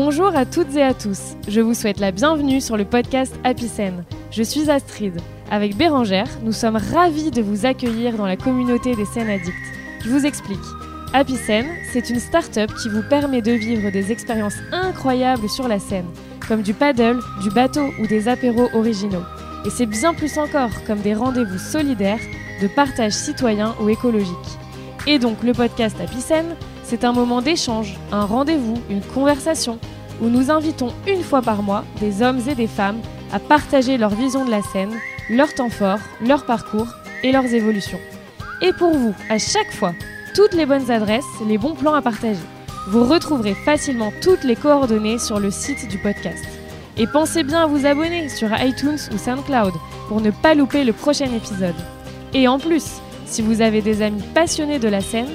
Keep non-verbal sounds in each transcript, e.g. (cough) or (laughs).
Bonjour à toutes et à tous. Je vous souhaite la bienvenue sur le podcast Happy Je suis Astrid. Avec Bérangère, nous sommes ravis de vous accueillir dans la communauté des scènes addicts. Je vous explique. Happy c'est une start-up qui vous permet de vivre des expériences incroyables sur la scène, comme du paddle, du bateau ou des apéros originaux. Et c'est bien plus encore, comme des rendez-vous solidaires, de partage citoyen ou écologique. Et donc le podcast Happy c'est un moment d'échange, un rendez-vous, une conversation, où nous invitons une fois par mois des hommes et des femmes à partager leur vision de la scène, leur temps fort, leur parcours et leurs évolutions. Et pour vous, à chaque fois, toutes les bonnes adresses, les bons plans à partager. Vous retrouverez facilement toutes les coordonnées sur le site du podcast. Et pensez bien à vous abonner sur iTunes ou SoundCloud pour ne pas louper le prochain épisode. Et en plus, si vous avez des amis passionnés de la scène,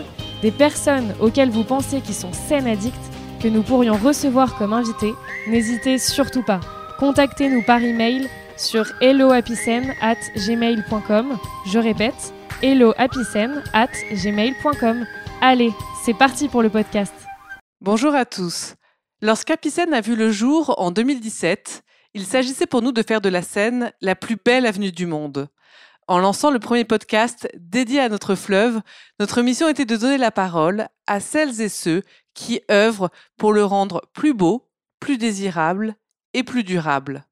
des personnes auxquelles vous pensez qui sont scène addicts, que nous pourrions recevoir comme invités, n'hésitez surtout pas. Contactez-nous par email sur hellohappycen@gmail.com. Je répète, hellohappycen@gmail.com. Allez, c'est parti pour le podcast. Bonjour à tous. Lorsqu'Apicen a vu le jour en 2017, il s'agissait pour nous de faire de la scène la plus belle avenue du monde. En lançant le premier podcast dédié à notre fleuve, notre mission était de donner la parole à celles et ceux qui œuvrent pour le rendre plus beau, plus désirable et plus durable.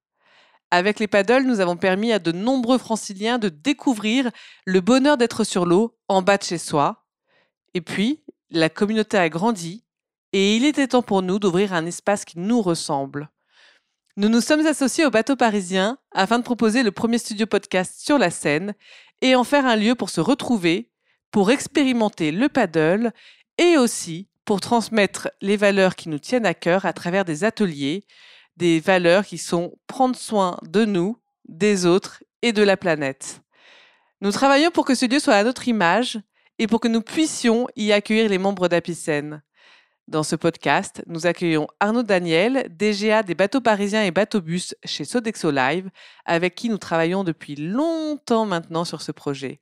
Avec les paddles, nous avons permis à de nombreux franciliens de découvrir le bonheur d'être sur l'eau en bas de chez soi. Et puis, la communauté a grandi et il était temps pour nous d'ouvrir un espace qui nous ressemble. Nous nous sommes associés au bateau parisien afin de proposer le premier studio podcast sur la scène et en faire un lieu pour se retrouver, pour expérimenter le paddle et aussi pour transmettre les valeurs qui nous tiennent à cœur à travers des ateliers, des valeurs qui sont prendre soin de nous, des autres et de la planète. Nous travaillons pour que ce lieu soit à notre image et pour que nous puissions y accueillir les membres d'Apicène. Dans ce podcast, nous accueillons Arnaud Daniel, DGA des bateaux parisiens et bateaux bus chez Sodexo Live, avec qui nous travaillons depuis longtemps maintenant sur ce projet.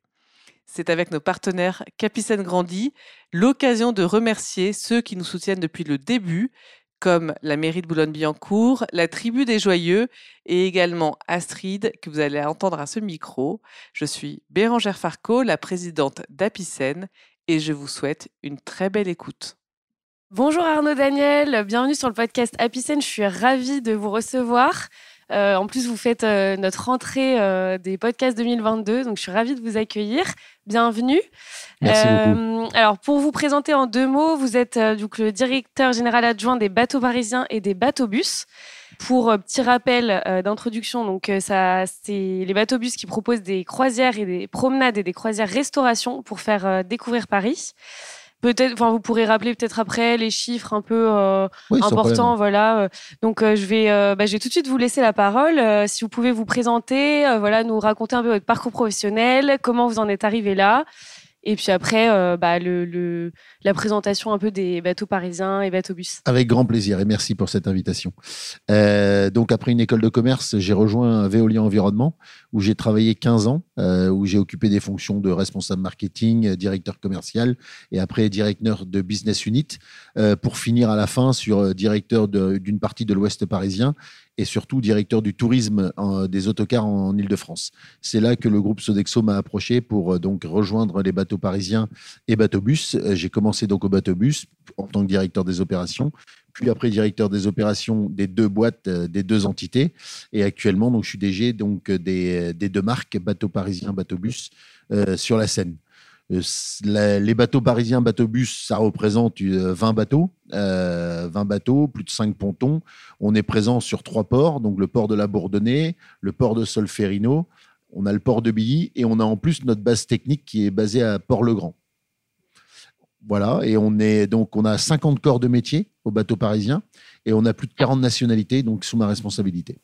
C'est avec nos partenaires Capicène Grandi l'occasion de remercier ceux qui nous soutiennent depuis le début, comme la mairie de Boulogne-Billancourt, la tribu des Joyeux et également Astrid, que vous allez entendre à ce micro. Je suis Bérangère Farco, la présidente d'Apicène, et je vous souhaite une très belle écoute. Bonjour Arnaud Daniel, bienvenue sur le podcast Happy Je suis ravie de vous recevoir. Euh, en plus, vous faites euh, notre rentrée euh, des podcasts 2022, donc je suis ravie de vous accueillir. Bienvenue. Merci beaucoup. Alors, pour vous présenter en deux mots, vous êtes donc le directeur général adjoint des bateaux parisiens et des bateaux bus. Pour petit rappel d'introduction, donc ça, c'est les bateaux bus qui proposent des croisières et des promenades et des croisières restauration pour faire découvrir Paris. Peut-être, enfin, vous pourrez rappeler peut-être après les chiffres un peu euh, importants, voilà. Donc, euh, je vais, euh, bah, je vais tout de suite vous laisser la parole. si vous pouvez vous présenter, voilà, nous raconter un peu votre parcours professionnel, comment vous en êtes arrivé là, et puis après, euh, bah, la présentation un peu des bateaux parisiens et bateaux bus. Avec grand plaisir et merci pour cette invitation. Euh, donc après une école de commerce, j'ai rejoint Veolia Environnement où j'ai travaillé 15 ans, euh, où j'ai occupé des fonctions de responsable marketing, directeur commercial et après directeur de business unit pour finir à la fin sur directeur d'une partie de l'Ouest parisien et surtout directeur du tourisme des autocars en Ile-de-France. C'est là que le groupe Sodexo m'a approché pour euh, donc rejoindre les bateaux parisiens et bateaux bus. Euh, j'ai commencé donc au bateau bus en tant que directeur des opérations, puis après directeur des opérations des deux boîtes, euh, des deux entités. Et actuellement, donc, je suis DG donc, des, des deux marques, bateau parisien, bateau bus, sur la Seine. Euh, les bateaux parisiens, bateaux bus, ça représente 20 euh, bateaux, 20 euh, bateaux, plus de 5 pontons. On est présent sur trois ports, donc le port de la Bourdonnais, le port de Solferino, on a le port de Billy et on a en plus notre base technique qui est basée à Port-le-Grand. Voilà, et on on a 50 corps de métier au bateau parisien et on a plus de 40 nationalités donc sous ma responsabilité.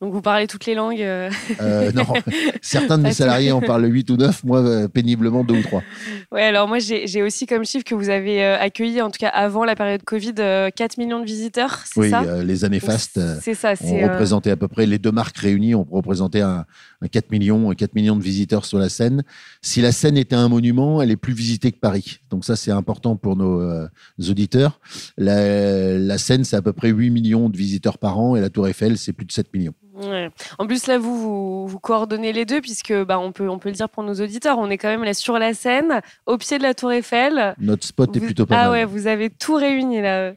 Donc vous parlez toutes les langues euh. Euh, Non, (laughs) certains de mes salariés en parlent 8 ou 9, moi euh, péniblement 2 ou 3. Oui, alors moi j'ai aussi comme chiffre que vous avez accueilli, en tout cas avant la période Covid, 4 millions de visiteurs, c'est ça? Oui, les années fastes c'est ça, on représentait à peu près, les deux marques réunies, on représentait un, 4, millions, 4 millions de visiteurs sur la Seine. Si la Seine était un monument, elle est plus visitée que Paris. Donc ça, c'est important pour nos, euh, auditeurs. La, la Seine, c'est à peu près 8 millions de visiteurs par an et la Tour Eiffel, c'est plus de 7 millions. En plus, là, vous, vous, coordonnez les deux, puisque bah, on, peut, on peut le dire pour nos auditeurs, on est quand même là sur la scène, au pied de la Tour Eiffel. Notre spot est plutôt pas ah mal. Ah ouais, vous avez tout réuni là. Euh,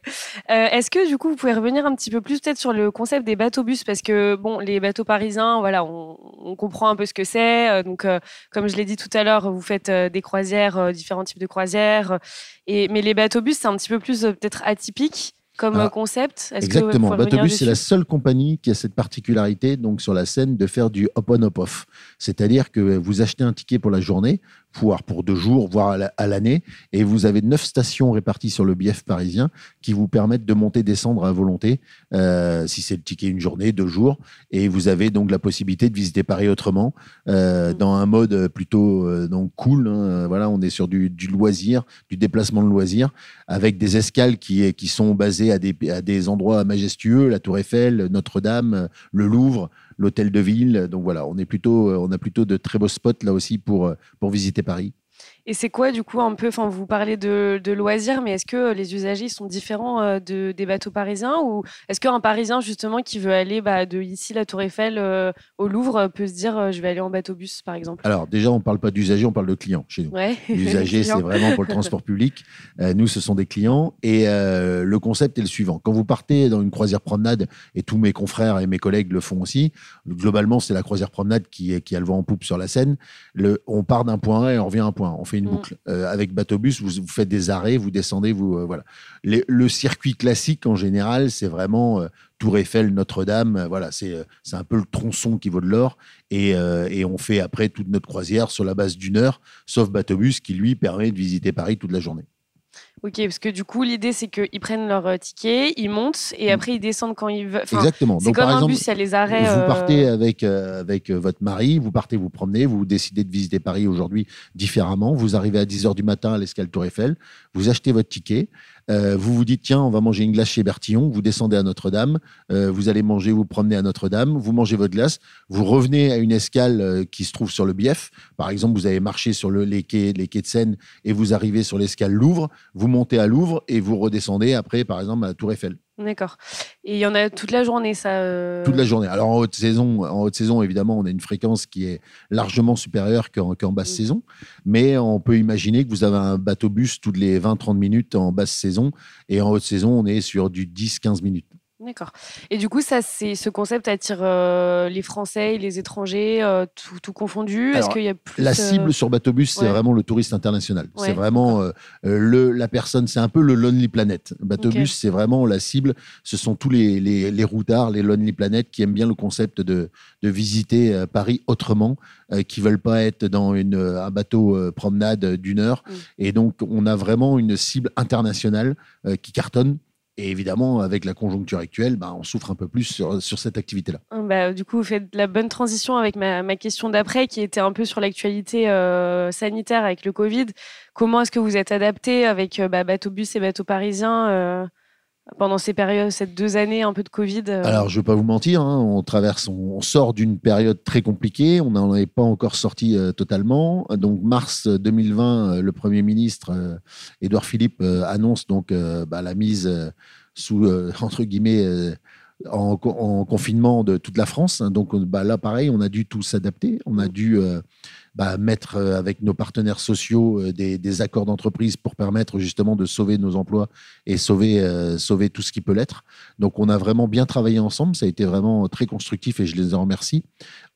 est-ce que du coup, vous pouvez revenir un petit peu plus peut-être sur le concept des bateaux-bus Parce que bon, les bateaux parisiens, voilà, on, comprend un peu ce que c'est. Euh, donc, euh, comme je l'ai dit tout à l'heure, vous faites des croisières, différents types de croisières. Et, mais les bateaux-bus, c'est un petit peu plus peut-être atypique comme ah, concept Exactement. Batobus, c'est la seule compagnie qui a cette particularité, donc sur la scène, de faire du hop-on, hop-off. C'est-à-dire que vous achetez un ticket pour la journée, voire pour deux jours, voire à l'année. Et vous avez neuf stations réparties sur le bief parisien qui vous permettent de monter, descendre à volonté, euh, si c'est le ticket une journée, deux jours. Et vous avez donc la possibilité de visiter Paris autrement, euh, mmh. dans un mode plutôt euh, donc cool. Hein. Voilà, on est sur du, loisir, du déplacement de loisir, avec des escales qui, qui sont basées à des, à des endroits majestueux, la Tour Eiffel, Notre-Dame, le Louvre l'hôtel de ville. Donc voilà, on, est plutôt, euh, on a plutôt de très beaux spots là aussi pour, euh, pour visiter Paris. Et c'est quoi, du coup, un peu, enfin, vous parlez de, de loisirs, mais est-ce que les usagers sont différents euh, de, des bateaux parisiens ou est-ce qu'un Parisien, justement, qui veut aller bah, de ici, la Tour Eiffel, euh, au Louvre, peut se dire, euh, je vais aller en bateau-bus, par exemple? Alors, déjà, on ne parle pas d'usagers, on parle de clients chez nous. Ouais. (laughs) L'usager, c'est vraiment pour le transport public. nous, ce sont des clients. Et le concept est le suivant. Quand vous partez dans une croisière promenade, et tous mes confrères et mes collègues le font aussi, globalement, c'est la croisière promenade qui, qui a le vent en poupe sur la Seine. Le, on part d'un point A et on revient à un point. On fait une mm. boucle. Euh, avec bateau-bus, vous, faites des arrêts, vous descendez, vous euh, voilà. le circuit classique en général, c'est vraiment euh, Tour Eiffel, Notre-Dame. voilà, c'est c'est un peu le tronçon qui vaut de l'or. Et, et, on fait après toute notre croisière sur la base d'une heure, sauf bateau-bus qui lui permet de visiter Paris toute la journée. Ok, parce que du coup, l'idée, c'est qu'ils prennent leur euh, ticket, ils montent et mm. après, ils descendent quand ils veulent. Exactement. C'est comme un bus, il y a les arrêts. Vous partez euh, avec, euh, avec votre mari, vous partez vous promener, vous décidez de visiter Paris aujourd'hui différemment. Vous arrivez à 10h du matin à l'escale Tour Eiffel, vous achetez votre ticket, euh, vous vous dites, tiens, on va manger une glace chez Bertillon, vous descendez à Notre-Dame, euh, vous allez manger, vous promenez à Notre-Dame, vous mangez votre glace, vous revenez à une escale euh, qui se trouve sur le Bief. Par exemple, vous avez marché sur le, les, quais, les quais de Seine et vous arrivez sur l'escale Louvre, vous montez à Louvre et vous redescendez après, par exemple, à la Tour Eiffel. D'accord. Et il y en a toute la journée, ça euh Toute la journée. Alors en haute saison, en haute saison, évidemment, on a une fréquence qui est largement supérieure qu'en basse mmh. saison. Mais on peut imaginer que vous avez un bateau-bus toutes les 20-30 minutes en basse saison. Et en haute saison, on est sur du 10-15 minutes. D'accord. Et du coup, ça, c'est ce concept attire euh, les Français, les étrangers, euh, tout, confondu? Est-ce qu'il y a plus La cible euh, sur Bateau c'est vraiment le touriste international. c'est vraiment le la personne. C'est un peu le Lonely Planet. Bateau c'est vraiment la cible. Ce sont tous les, les, les routards, les Lonely Planet qui aiment bien le concept de, de visiter Paris autrement, qui veulent pas être dans une, un bateau promenade d'une heure. Mm. Et donc, on a vraiment une cible internationale qui cartonne et évidemment, avec la conjoncture actuelle, bah, on souffre un peu plus sur, sur cette activité-là. Ah, bah, du coup, vous faites la bonne transition avec ma, ma question d'après, qui était un peu sur l'actualité euh, sanitaire avec le Covid. Comment est-ce que vous êtes adapté avec euh, bah, bateau bus et bateau parisien euh, pendant ces périodes, ces deux années un peu de Covid euh. Alors, je ne vais pas vous mentir, hein, on traverse, on, sort d'une période très compliquée, on n'en est pas encore sorti euh, totalement. Donc, mars 2020, euh, le Premier ministre Édouard Philippe annonce donc bah, la mise sous, (laughs) entre guillemets, en, confinement de toute la France. Donc bah, là, pareil, on a dû tout s'adapter. On a dû bah, mettre euh, avec nos partenaires sociaux euh, des, accords d'entreprise pour permettre justement de sauver nos emplois et sauver, euh, sauver tout ce qui peut l'être. Donc on a vraiment bien travaillé ensemble, ça a été vraiment très constructif et je les en remercie.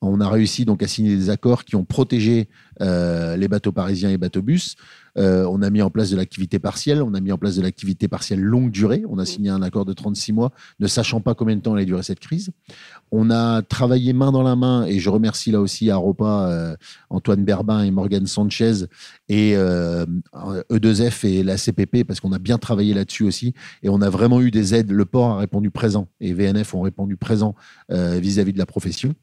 On a réussi donc à signer des accords qui ont protégé les bateaux parisiens et bateaux bus. on a mis en place de l'activité partielle, on a mis en place de l'activité partielle longue durée. On a signé un accord de 36 mois, ne sachant pas combien de temps allait durer cette crise. On a travaillé main dans la main, et je remercie là aussi Aropa, en Antoine Berbin et Morgan Sanchez et E2F euh, e et la CPP parce qu'on a bien travaillé là-dessus aussi et on a vraiment eu des aides. Le port a répondu présent et VNF ont répondu présent euh, vis-à-vis de la profession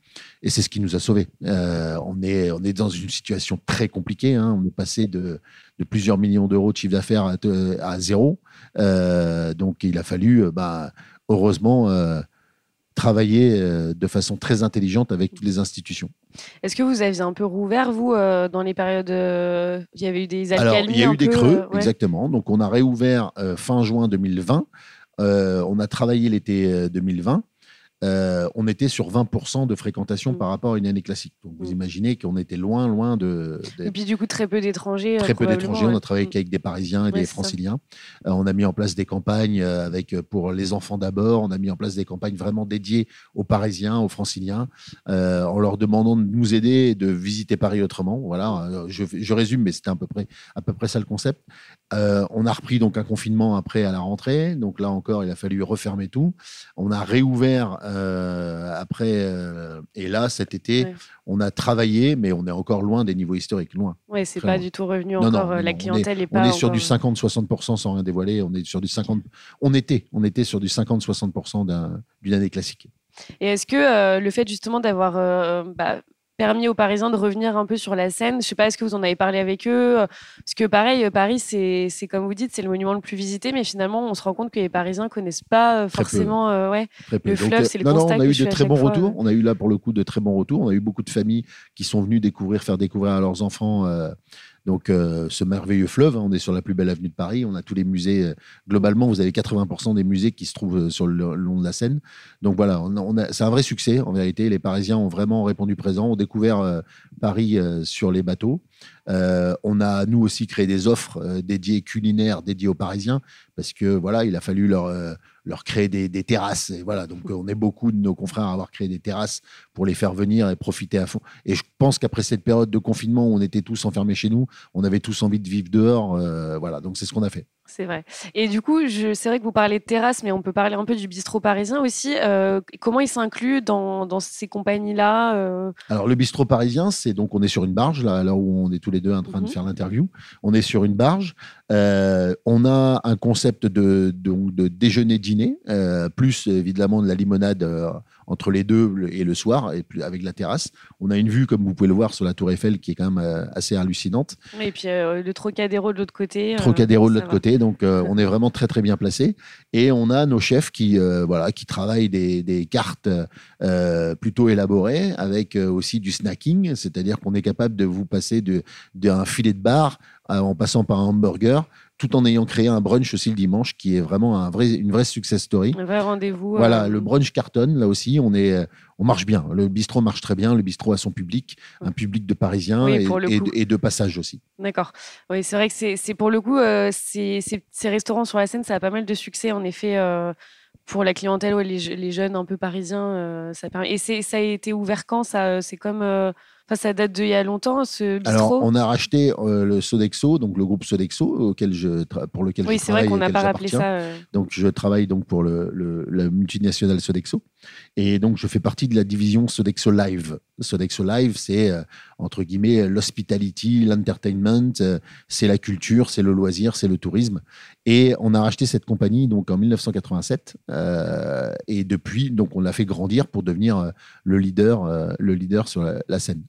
et c'est ce qui nous a sauvés. Euh, on, est, on est dans une situation très compliquée. Hein. On est passé de, de plusieurs millions d'euros de chiffre d'affaires à, zéro. donc il a fallu, bah, heureusement, travailler euh, de façon très intelligente avec toutes les institutions. Est-ce que vous aviez un peu rouvert, vous, euh, dans les périodes. Euh, il y avait eu des Alors, il y a eu des peu, creux, euh, ouais. exactement. Donc, on a réouvert euh, fin juin 2020. Euh, on a travaillé l'été euh, 2020. Euh, on était sur 20% de fréquentation Mm. par rapport à une année classique. Donc, vous Mm. imaginez qu'on était loin, loin de, Et puis, du coup, très peu d'étrangers. très peu d'étrangers. On a travaillé qu'avec des Parisiens et Ouais, des. Franciliens. Euh, on a mis en place des campagnes euh, avec pour les enfants d'abord. On a mis en place des campagnes vraiment dédiées aux Parisiens, aux Franciliens, euh, en leur demandant de nous aider et de visiter Paris autrement. Voilà. Je, je résume, mais c'était à peu près à peu près ça le concept. On a repris donc un confinement après à la rentrée. Donc là encore, il a fallu refermer tout. On a réouvert euh, après. euh, et là, cet été, Ouais. on a travaillé, mais on est encore loin des niveaux historiques, loin. Ouais, c'est pas loin. du tout revenu Non, encore. non, euh, non, la on est- clientèle est On pas. est sur du encore- 50-60% sans rien dévoiler. On est sur du 50. On était, on était sur du 50-60% d'un- d'une année classique. Et est-ce que euh, le fait justement d'avoir euh, bah, permis aux Parisiens de revenir un peu sur la scène, je sais pas, est-ce que vous en avez parlé avec eux euh, Parce que pareil, euh, Paris, c'est comme vous dites, c'est le monument le plus visité, mais finalement, on se rend compte que les Parisiens connaissent pas euh, Très forcément. euh, ouais. Le fleuve, c'est le non, non, constat on que a eu de très bons fois, retours. ouais. On a eu là pour le coup de très bons retours. On a eu beaucoup de familles qui sont venues découvrir, faire découvrir à leurs enfants. euh, donc euh, ce merveilleux fleuve, hein. on est sur la plus belle avenue de Paris, on a tous les musées. euh, globalement, vous avez 80% des musées qui se trouvent euh, sur le, long de la Seine. Donc voilà, on c'est un vrai succès en vérité. Les Parisiens ont vraiment répondu présent, ont découvert Paris euh, sur les bateaux. Euh, on a nous aussi créé des offres euh, dédiées culinaires, dédiées aux Parisiens, parce que voilà, il a fallu leur leur créer des, terrasses. Et voilà, donc on est beaucoup de nos confrères à avoir créé des terrasses pour les faire venir et profiter à fond. Et je pense qu'après cette période de confinement où on était tous enfermés chez nous, on avait tous envie de vivre dehors. voilà, donc c'est ce qu'on a fait. C'est vrai. Et du coup, c'est vrai que vous parlez de terrasse, mais on peut parler un peu du bistrot parisien aussi. Euh, comment il s'inclut dans, dans ces compagnies-là euh, Alors le bistrot parisien, c'est donc on est sur une barge là, là où on est tous les deux en train Mhm. de faire l'interview. On est sur une barge. Euh, on a un concept de, de, de déjeuner-dîner, plus évidemment de la limonade entre les deux et le soir, et avec la terrasse. On a une vue, comme vous pouvez le voir, sur la Tour Eiffel qui est quand même euh, assez hallucinante. Et puis euh, le Trocadéro de l'autre côté. euh, Trocadéro de l'autre côté. Donc, euh, (laughs) on est vraiment très, très bien placé. Et on a nos chefs qui, euh, voilà, qui travaillent des, des cartes plutôt élaborées avec aussi du snacking. C'est-à-dire qu'on est capable de vous passer de- d'un filet de bar en passant par un hamburger, tout en ayant créé un brunch aussi le dimanche qui est vraiment un vrai, une vraie success story. Un vrai rendez-vous. Voilà, euh, le brunch cartonne, là aussi, on, est, on marche bien. Le bistrot marche très bien. Le bistrot a son public, un public de Parisiens Oui, et, de passage aussi. D'accord. Oui, c'est vrai que c'est pour le coup, euh, ces restaurants sur la scène, ça a pas mal de succès, en effet, euh, pour la clientèle, ouais, les, les jeunes un peu parisiens. euh, ça permet... Et ça a été ouvert quand ça C'est comme. euh, Enfin, ça date d'il y a longtemps, ce bistrot Alors, on a racheté euh, le Sodexo, donc le groupe Sodexo, auquel je tra- pour lequel Oui, je c'est vrai travaille. qu'on n'a pas rappelé ça. euh, Donc, je travaille donc pour le, le- la multinationale Sodexo. Et donc, je fais partie de la division Sodexo Live. Sodexo Live, c'est, euh, entre guillemets, l'hospitality, l'entertainment, euh, c'est la culture, c'est le loisir, c'est le tourisme. Et on a racheté cette compagnie donc en 1987. euh, et depuis, donc, on l'a fait grandir pour devenir le leader, le leader sur la scène.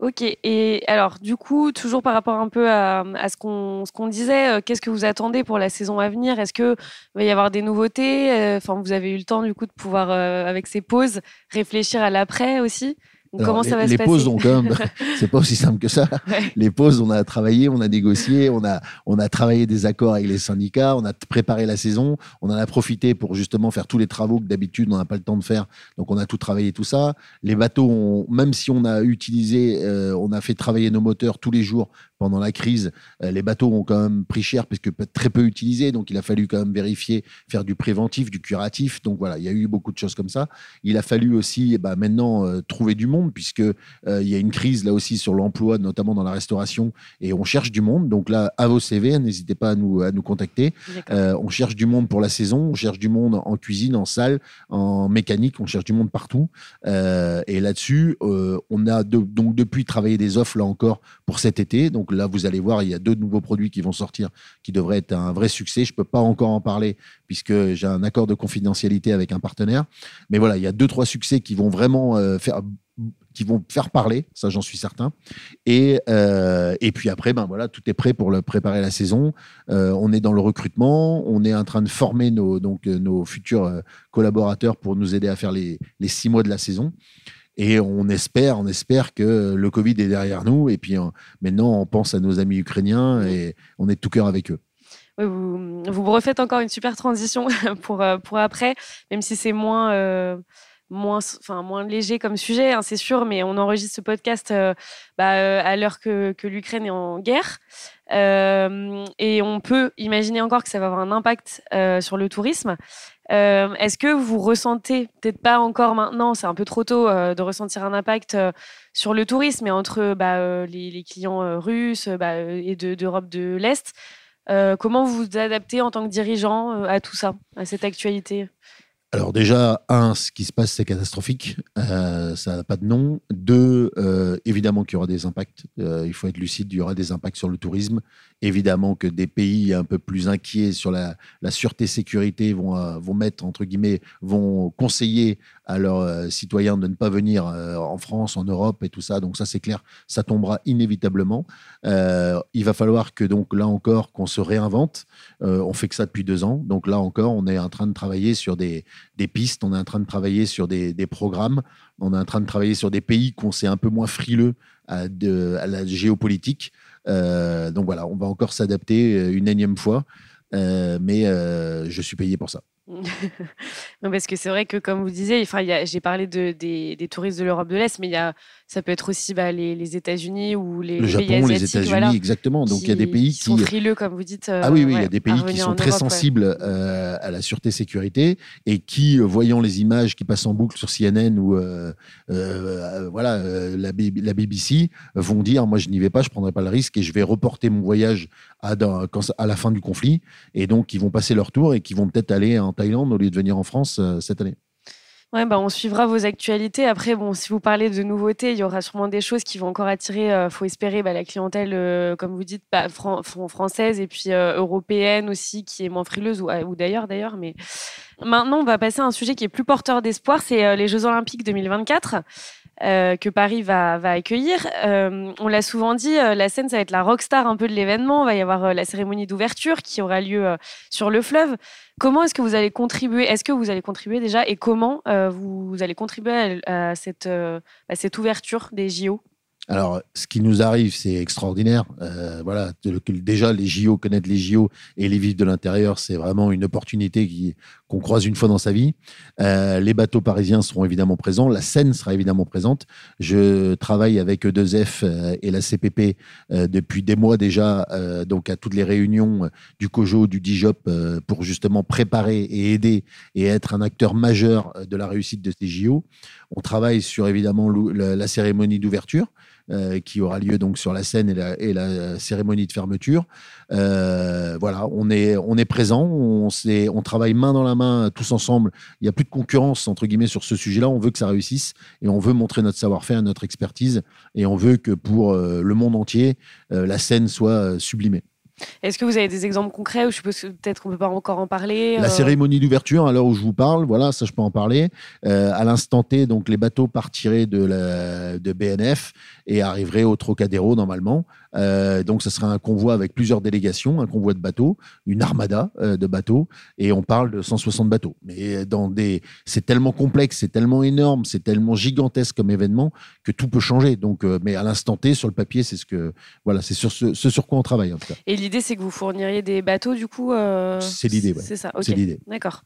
Ok, et alors du coup, toujours par rapport un peu à, ce qu'on disait, euh, qu'est-ce que vous attendez pour la saison à venir? Est-ce que va y avoir des nouveautés? Euh, Enfin, vous avez eu le temps du coup de pouvoir, euh, avec ces pauses, réfléchir à l'après aussi? Alors, comment les, ça va les se passer pauses ont quand même, (laughs) (laughs) c'est pas aussi simple que ça. Ouais. Les pauses, on a travaillé, on a négocié, on a, on a travaillé des accords avec les syndicats, on a préparé la saison, on en a profité pour justement faire tous les travaux que d'habitude on n'a pas le temps de faire. Donc on a tout travaillé, tout ça. Les bateaux, ont- même si on a utilisé, euh, on a fait travailler nos moteurs tous les jours pendant la crise, euh, les bateaux ont quand même pris cher parce que très peu utilisés. Donc il a fallu quand même vérifier, faire du préventif, du curatif. Donc voilà, il y a eu beaucoup de choses comme ça. Il a fallu aussi, ben, maintenant, euh, trouver du monde puisque euh, il y a une crise là aussi sur l'emploi, notamment dans la restauration, et on cherche du monde. Donc là, à vos CV, n'hésitez pas à nous, à nous contacter. Euh, on cherche du monde pour la saison, on cherche du monde en cuisine, en salle, en mécanique, on cherche du monde partout. Euh, et là-dessus, on a de- donc depuis travaillé des offres là encore pour cet été. Donc là, vous allez voir, il y a deux nouveaux produits qui vont sortir qui devraient être un vrai succès. Je peux pas encore en parler puisque j'ai un accord de confidentialité avec un partenaire. Mais voilà, il y a deux trois succès qui vont vraiment euh, faire qui vont faire parler, ça j'en suis certain. Et, et puis après, ben voilà, tout est prêt pour le, préparer la saison. on est dans le recrutement, on est en train de former nos, donc, nos futurs collaborateurs pour nous aider à faire les, les six mois de la saison. Et on espère, on espère que le Covid est derrière nous. Et puis maintenant, on pense à nos amis ukrainiens et on est de tout cœur avec eux. vous, vous refaites encore une super transition (laughs) pour, euh, pour après, même si c'est moins, euh, moins, enfin, moins léger comme sujet, hein, c'est sûr, mais on enregistre ce podcast euh, bah, à l'heure que, l'Ukraine est en guerre. et on peut imaginer encore que ça va avoir un impact sur le tourisme. Euh, est-ce que vous ressentez, peut-être pas encore maintenant, c'est un peu trop tôt euh, de ressentir un impact euh, sur le tourisme, mais entre bah, les, clients russes bah, et d'Europe de, l'Est, comment vous vous adaptez en tant que dirigeant à tout ça, à cette actualité? Alors déjà, un, ce qui se passe, c'est catastrophique. ça n'a pas de nom. Deux, évidemment qu'il y aura des impacts. il faut être lucide, il y aura des impacts sur le tourisme. Évidemment que des pays un peu plus inquiets sur la, sûreté-sécurité vont, euh, vont mettre, entre guillemets, vont conseiller à leurs euh, citoyens de ne pas venir euh, en France, en Europe et tout ça. Donc ça, c'est clair, ça tombera inévitablement. il va falloir que, donc là encore, qu'on se réinvente. on fait que ça depuis deux ans. Donc là encore, on est en train de travailler sur des, pistes, on est en train de travailler sur des, des programmes, on est en train de travailler sur des pays qu'on sait un peu moins frileux à, de, à la géopolitique. Euh, donc voilà, on va encore s'adapter euh, une énième fois, euh, mais je suis payé pour ça. (laughs) non, parce que c'est vrai que, comme vous disiez, j'ai parlé de, des, des, touristes de l'Europe de l'Est, mais il y a, ça peut être aussi bah, les, les États-Unis ou les, le Japon, pays asiatiques, les États-Unis, exactement. Donc il y a des pays qui, sont frileux, comme vous dites. ah oui, oui, il y a des pays qui sont très sensibles à la sûreté sécurité et qui, voyant les images qui passent en boucle sur CNN ou voilà la, la, BBC, vont dire moi je n'y vais pas, je prendrai pas le risque et je vais reporter mon voyage à, à la fin du conflit. Et donc ils vont passer leur tour et qui vont peut-être aller en Thaïlande au lieu de venir en France euh, cette année. Ouais, bah, on suivra vos actualités. Après, bon, si vous parlez de nouveautés, il y aura sûrement des choses qui vont encore attirer, euh, faut espérer, bah, la clientèle, euh, comme vous dites, bah, française et puis européenne aussi, qui est moins frileuse, ou, ou d'ailleurs, d'ailleurs. Mais maintenant, on va passer à un sujet qui est plus porteur d'espoir, c'est les Jeux Olympiques 2024. Euh, que Paris va, accueillir. Euh, on l'a souvent dit, euh, la scène, ça va être la rockstar un peu de l'événement. Il va y avoir la cérémonie d'ouverture qui aura lieu sur le fleuve. Comment est-ce que vous allez contribuer Est-ce que vous allez contribuer déjà Et comment vous, allez contribuer à, cette, ouverture des JO alors, ce qui nous arrive, c'est extraordinaire. Voilà, déjà les JO, connaître les JO et les vivre de l'intérieur, c'est vraiment une opportunité qu'on croise une fois dans sa vie. Euh, les bateaux parisiens seront évidemment présents, la scène sera évidemment présente. Je travaille avec E2F euh, et la CPP depuis des mois déjà, donc à toutes les réunions du COJO, du DIJOP, pour justement préparer et aider et être un acteur majeur de la réussite de ces JO. On travaille sur évidemment la cérémonie d'ouverture. Euh, qui aura lieu donc sur la scène et la, cérémonie de fermeture. Euh, voilà, on est, on est présent, on, on travaille main dans la main tous ensemble. Il n'y a plus de concurrence entre guillemets sur ce sujet-là. On veut que ça réussisse et on veut montrer notre savoir-faire, notre expertise et on veut que pour euh, le monde entier, la scène soit sublimée. Est-ce que vous avez des exemples concrets ou je suppose peut-être qu'on ne peut pas encore en parler La euh? cérémonie d'ouverture, à l'heure où je vous parle, voilà, ça je peux en parler. Euh, à l'instant T, donc les bateaux partiraient de, la, de BNF et arriveraient au Trocadéro normalement. Euh, donc, ce sera un convoi avec plusieurs délégations, un convoi de bateaux, une armada de bateaux, et on parle de 160 bateaux. Mais dans des, c'est tellement complexe, c'est tellement énorme, c'est tellement gigantesque comme événement que tout peut changer. Donc, mais à l'instant T, sur le papier, c'est ce que, voilà, c'est sur ce, sur quoi on travaille en tout cas l'idée, c'est que vous fourniriez des bateaux, du coup euh, C'est l'idée, C'est ça, ok. C'est l'idée. D'accord.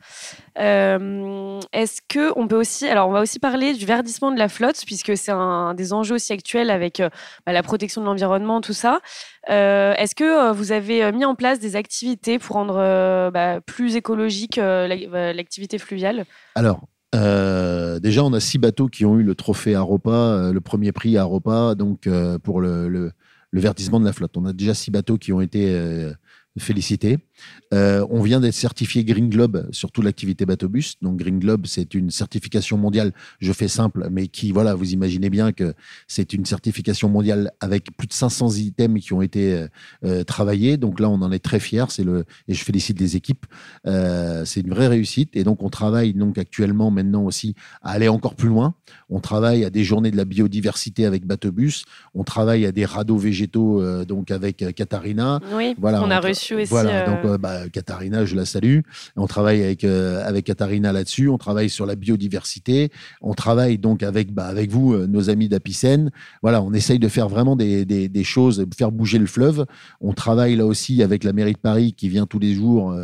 Euh, est-ce que on peut aussi. Alors, on va aussi parler du verdissement de la flotte, puisque c'est un des enjeux aussi actuels avec euh, bah, la protection de l'environnement, tout ça. Est-ce que vous avez mis en place des activités pour rendre bah, plus écologique l'activité fluviale? Alors, déjà, on a six bateaux qui ont eu le trophée Aropa, le premier prix Aropa, donc pour le, le, le verdissement de la flotte. On a déjà six bateaux qui ont été euh, féliciter. Euh, on vient d'être certifié Green Globe sur toute l'activité bateau bus. Donc Green Globe, c'est une certification mondiale. Je fais simple, mais qui, voilà, vous imaginez bien que c'est une certification mondiale avec plus de 500 items qui ont été euh, euh, travaillés. Donc là, on en est très fiers. C'est le et je félicite les équipes. c'est une vraie réussite. Et donc on travaille donc actuellement maintenant aussi à aller encore plus loin. On travaille à des journées de la biodiversité avec bateau bus. On travaille à des radeaux végétaux donc avec Katharina. Oui. Voilà. On a reçu aussi. Voilà. Donc euh, bah, Katharina, je la salue. On travaille avec, euh, avec Katharina là-dessus. On travaille sur la biodiversité. On travaille donc avec, bah, avec vous, euh, nos amis d'Apicène. Voilà, on essaye de faire vraiment des, des, des, choses, faire bouger le fleuve. On travaille là aussi avec la mairie de Paris qui vient tous les jours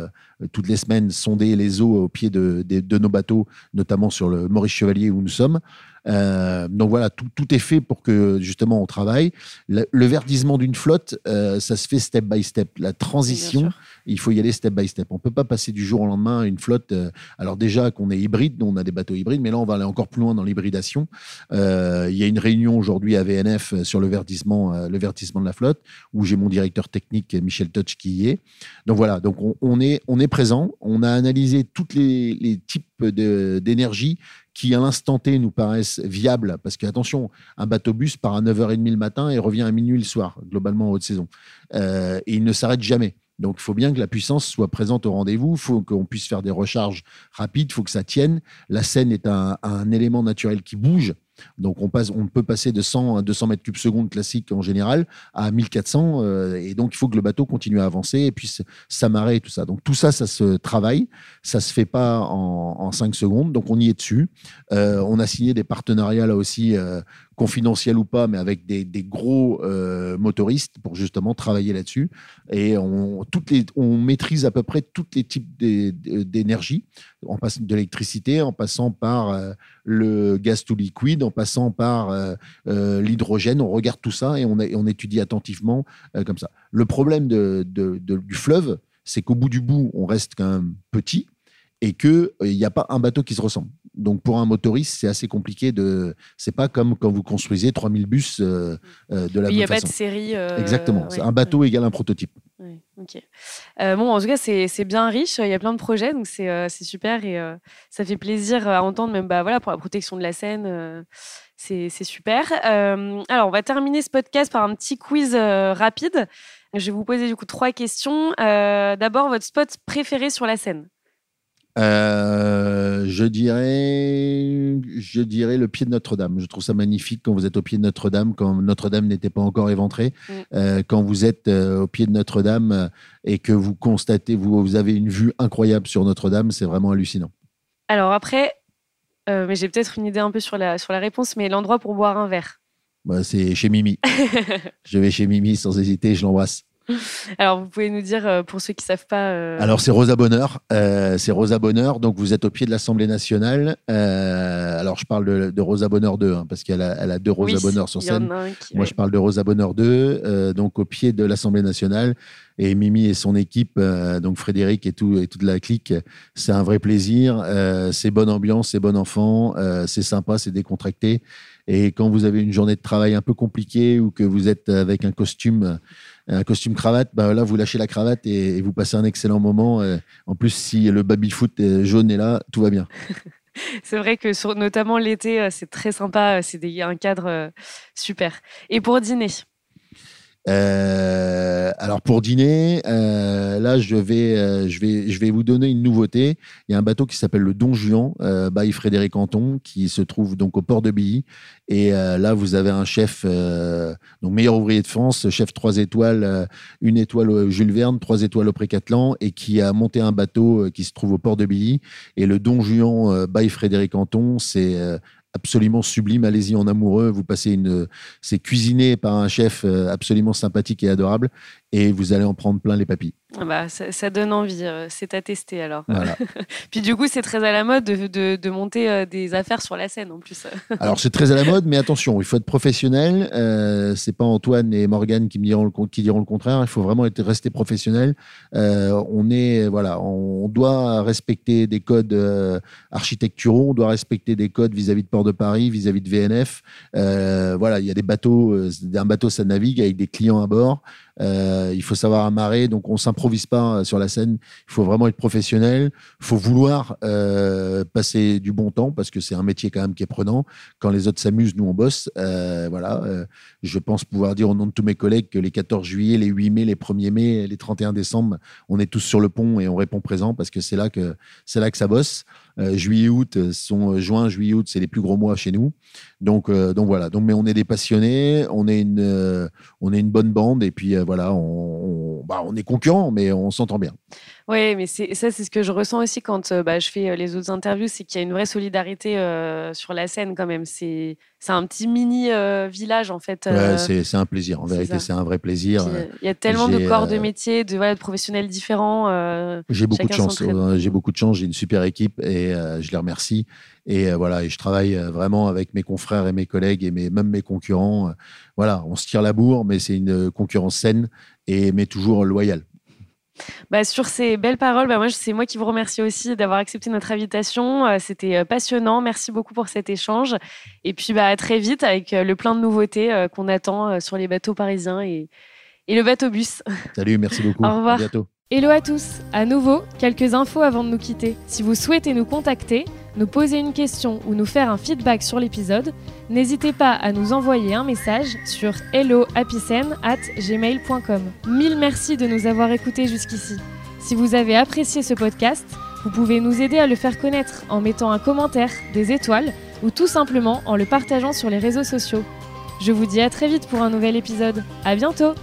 toutes les semaines sonder les eaux au pied de, de, nos bateaux, notamment sur le Maurice Chevalier où nous sommes. Euh, donc voilà, tout, tout, est fait pour que justement on travaille. Le, verdissement d'une flotte, euh, ça se fait step by step. La transition, il faut y aller step by step. On peut pas passer du jour au lendemain une flotte. Euh, alors déjà qu'on est hybride, on a des bateaux hybrides, mais là on va aller encore plus loin dans l'hybridation. il y a une réunion aujourd'hui à VNF sur le verdissement, le verdissement de la flotte, où j'ai mon directeur technique Michel Touch qui y est. Donc voilà, donc on, on est on est présent. On a analysé tous les, les types d'énergie qui, à l'instant T, nous paraissent viables. Parce que, attention, un bateau-bus part à 9h30 le matin et revient à minuit le soir, globalement en haute saison. Euh, et il ne s'arrête jamais. Donc, il faut bien que la puissance soit présente au rendez-vous. Il faut qu'on puisse faire des recharges rapides. Il faut que ça tienne. La Seine est un, un élément naturel qui bouge. Donc on, passe, on peut passer de 100 à 200 mètres cubes seconde classique en général à 1400 euh, et donc il faut que le bateau continue à avancer et puis s'amarrer et tout ça. Donc tout ça, ça se travaille, ça se fait pas en, en 5 secondes, donc on y est dessus. Euh, on a signé des partenariats là aussi euh, confidentiel ou pas, mais avec des, gros euh, motoristes pour justement travailler là-dessus. Et on, toutes les, on maîtrise à peu près tous les types d'énergie, en passant de l'électricité, en passant par euh, le gaz tout liquide, en passant par euh, l'hydrogène. On regarde tout ça et on, on étudie attentivement comme ça. Le problème du fleuve, c'est qu'au bout du bout, on reste quand même petit et qu'il n'y a pas un bateau qui se ressemble. Donc pour un motoriste, c'est assez compliqué de. C'est pas comme quand vous construisez 3000 bus euh, euh, de la Il n'y a pas de série. Euh, Exactement. un bateau égale un prototype. ok. bon, en tout cas, c'est bien riche. Il y a plein de projets, donc c'est super et ça fait plaisir à entendre, même bah, voilà, pour la protection de la Seine. c'est super. alors, on va terminer ce podcast par un petit quiz rapide. Je vais vous poser du coup trois questions. D'abord, votre spot préféré sur la Seine euh, je dirais, je dirais le pied de Notre-Dame. Je trouve ça magnifique quand vous êtes au pied de Notre-Dame, quand Notre-Dame n'était pas encore éventrée, mm. euh, quand vous êtes euh, au pied de Notre-Dame et que vous constatez, vous, vous avez une vue incroyable sur Notre-Dame, c'est vraiment hallucinant. Alors après, mais j'ai peut-être une idée un peu sur la sur la réponse, mais l'endroit pour boire un verre. Bah, c'est chez Mimi. (laughs) je vais chez Mimi sans hésiter, je l'embrasse. (laughs) Alors, vous pouvez nous dire, euh, pour ceux qui ne savent pas. Euh, Alors, c'est Rosa Bonheur. Euh, c'est Rosa Bonheur. Donc, vous êtes au pied de l'Assemblée nationale. alors, je parle de, Rosa Bonheur 2, hein, parce qu'elle a, elle a deux Rosa Bonheur sur scène. Moi, je parle de Rosa Bonheur 2, donc au pied de l'Assemblée nationale. Et Mimi et son équipe, donc Frédéric et, tout, et toute la clique, c'est un vrai plaisir. c'est bonne ambiance, c'est bon enfant, c'est sympa, c'est décontracté. Et quand vous avez une journée de travail un peu compliquée ou que vous êtes avec un costume un costume cravate, bah là, vous lâchez la cravate et, vous passez un excellent moment. En plus, si le baby-foot jaune est là, tout va bien. (laughs) c'est vrai que notamment l'été, euh, c'est très sympa. Euh, c'est un cadre euh, super. Et pour dîner? Euh, alors pour dîner, euh, là je vais, euh, je vais, je vais vous donner une nouveauté. Il y a un bateau qui s'appelle le Don Juan by Frédéric Anton qui se trouve donc au port de Billy. Et là vous avez un chef, donc meilleur ouvrier de France, chef 3 étoiles, une étoile au Jules Verne, trois étoiles au Précatelan, et qui a monté un bateau qui se trouve au port de Billy. Et le Don Juan by Frédéric Anton, c'est absolument sublime. Allez-y en amoureux. Vous passez une, c'est cuisiné par un chef euh, absolument sympathique et adorable, et vous allez en prendre plein les papilles. Ah bah, ça, donne envie, euh, c'est à tester alors. (laughs) Puis du coup, c'est très à la mode de, de, monter euh, des affaires sur la scène en plus. (laughs) alors c'est très à la mode, mais attention, il faut être professionnel. Euh, c'est pas Antoine et Morgane qui me diront le, qui diront le contraire. Il faut vraiment être rester professionnel. on est voilà, on doit respecter des codes architecturaux, on doit respecter des codes vis-à-vis de Port de Paris, vis-à-vis de VNF. voilà, il y a des bateaux, un bateau ça navigue avec des clients à bord. Euh, il faut savoir amarrer, donc on s'improvise pas sur la scène. Il faut vraiment être professionnel. Il faut vouloir euh, passer du bon temps parce que c'est un métier quand même qui est prenant. Quand les autres s'amusent, nous on bosse. Euh, voilà. Euh, je pense pouvoir dire au nom de tous mes collègues que les 14 juillet, les 8 mai, les 1er mai, les 31 décembre, on est tous sur le pont et on répond présent parce que c'est là que c'est là que ça bosse. Euh, juillet, août sont juin, juillet, août, c'est les plus gros mois chez nous. Donc, euh, donc voilà. Donc, mais on est des passionnés, on est une, euh, on est une bonne bande et puis voilà, on, on, bah, on est concurrents, mais on s'entend bien. Oui, mais ça, c'est ce que je ressens aussi quand bah, je fais les autres interviews, c'est qu'il y a une vraie solidarité sur la scène quand même. C'est un petit mini village en fait. Ouais, c'est un plaisir. En vérité, c'est un vrai plaisir. Il y a tellement de corps de métier, de, voilà, de professionnels différents. j'ai beaucoup de chance. J'ai beaucoup de chance. J'ai une super équipe et je les remercie. Et voilà, et je travaille vraiment avec mes confrères et mes collègues et mes, même mes concurrents. Voilà, on se tire la bourre, mais c'est une concurrence saine et mais toujours loyale. Bah, sur ces belles paroles, bah, moi, c'est moi qui vous remercie aussi d'avoir accepté notre invitation. Euh, c'était euh, passionnant. Merci beaucoup pour cet échange. Et puis, bah, à très vite avec euh, le plein de nouveautés qu'on attend sur les bateaux parisiens et, et le bateau bus. (laughs) Salut, merci beaucoup. Au revoir. À bientôt. Hello à tous. À nouveau, quelques infos avant de nous quitter. Si vous souhaitez nous contacter, nous poser une question ou nous faire un feedback sur l'épisode, n'hésitez pas à nous envoyer un message sur helloapicen@gmail.com. Mille merci de nous avoir écoutés jusqu'ici. Si vous avez apprécié ce podcast, vous pouvez nous aider à le faire connaître en mettant un commentaire, des étoiles ou tout simplement en le partageant sur les réseaux sociaux. Je vous dis à très vite pour un nouvel épisode. À bientôt!